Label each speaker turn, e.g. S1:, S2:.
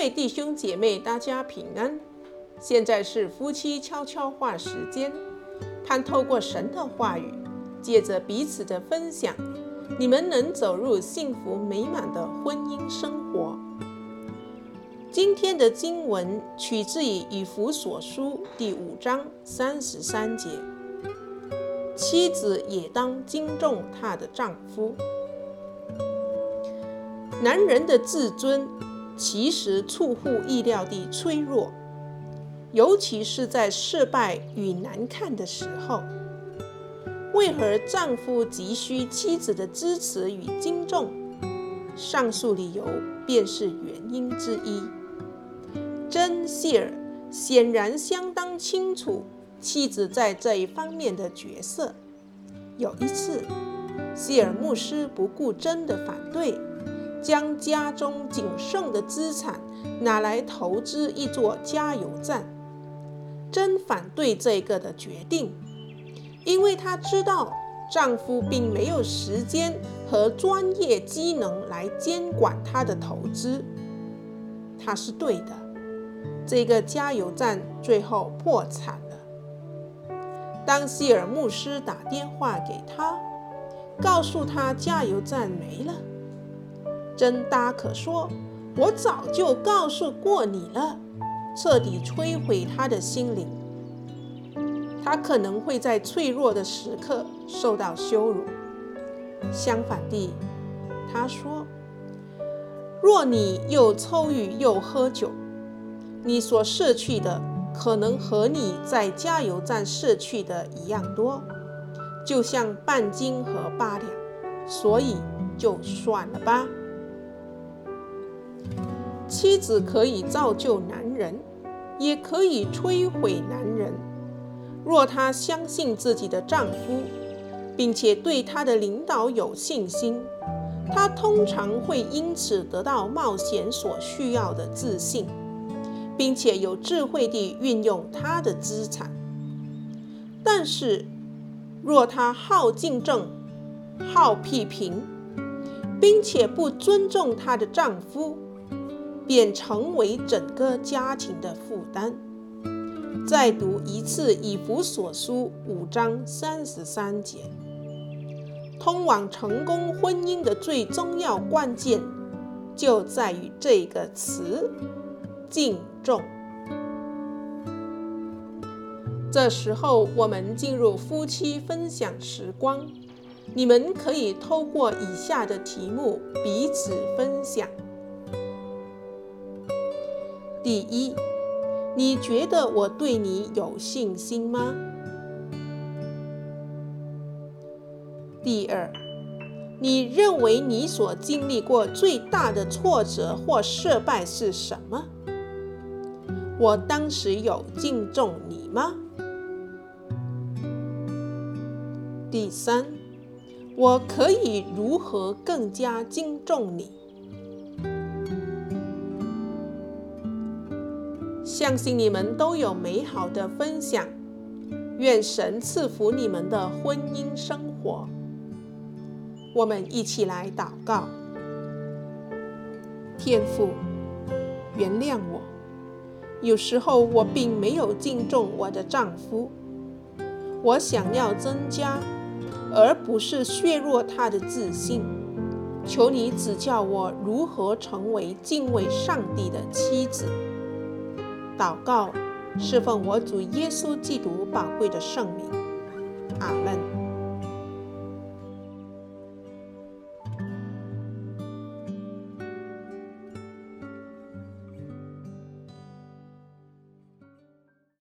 S1: 位弟兄姐妹，大家平安。现在是夫妻悄悄话时间，盼透过神的话语，借着彼此的分享，你们能走入幸福美满的婚姻生活。今天的经文取自于以弗所书第五章三十三节：妻子也当敬重她的丈夫。男人的自尊其实出乎意料地脆弱，尤其是在失败与难看的时候。为何丈夫急需妻子的支持与敬重？上述理由便是原因之一。珍·谢尔显然相当清楚妻子在这一方面的角色。有一次，谢尔牧师不顾珍的反对，将家中仅剩的资产拿来投资一座加油站。真反对这个的决定，因为她知道丈夫并没有时间和专业机能来监管她的投资。她是对的。这个加油站最后破产了。当谢尔牧师打电话给他，告诉他加油站没了，真大可说：“我早就告诉过你了。”彻底摧毁他的心灵。他可能会在脆弱的时刻受到羞辱。相反地，他说：“若你又抽郁又喝酒。”你所舍去的可能和你在加油站舍去的一样多，就像半斤和八两，所以就算了吧。妻子可以造就男人，也可以摧毁男人。若她相信自己的丈夫，并且对他的领导有信心，她通常会因此得到冒险所需要的自信。并且有智慧地运用她的资产，但是若她好竞争、好批评，并且不尊重她的丈夫，便成为整个家庭的负担。再读一次以弗所书五章三十三节，通往成功婚姻的最重要关键，就在于这个词。敬重。这时候，我们进入夫妻分享时光。你们可以透过以下的题目彼此分享：第一，你觉得我对你有信心吗？第二，你认为你所经历过最大的挫折或失败是什么？我当时有敬重你吗？第三，我可以如何更加敬重你？相信你们都有美好的分享，愿神赐福你们的婚姻生活。我们一起来祷告：天父，原谅我。有时候我并没有敬重我的丈夫，我想要增加，而不是削弱他的自信。求你指教我如何成为敬畏上帝的妻子。祷告，侍奉我主耶稣基督宝贵的圣名。阿门。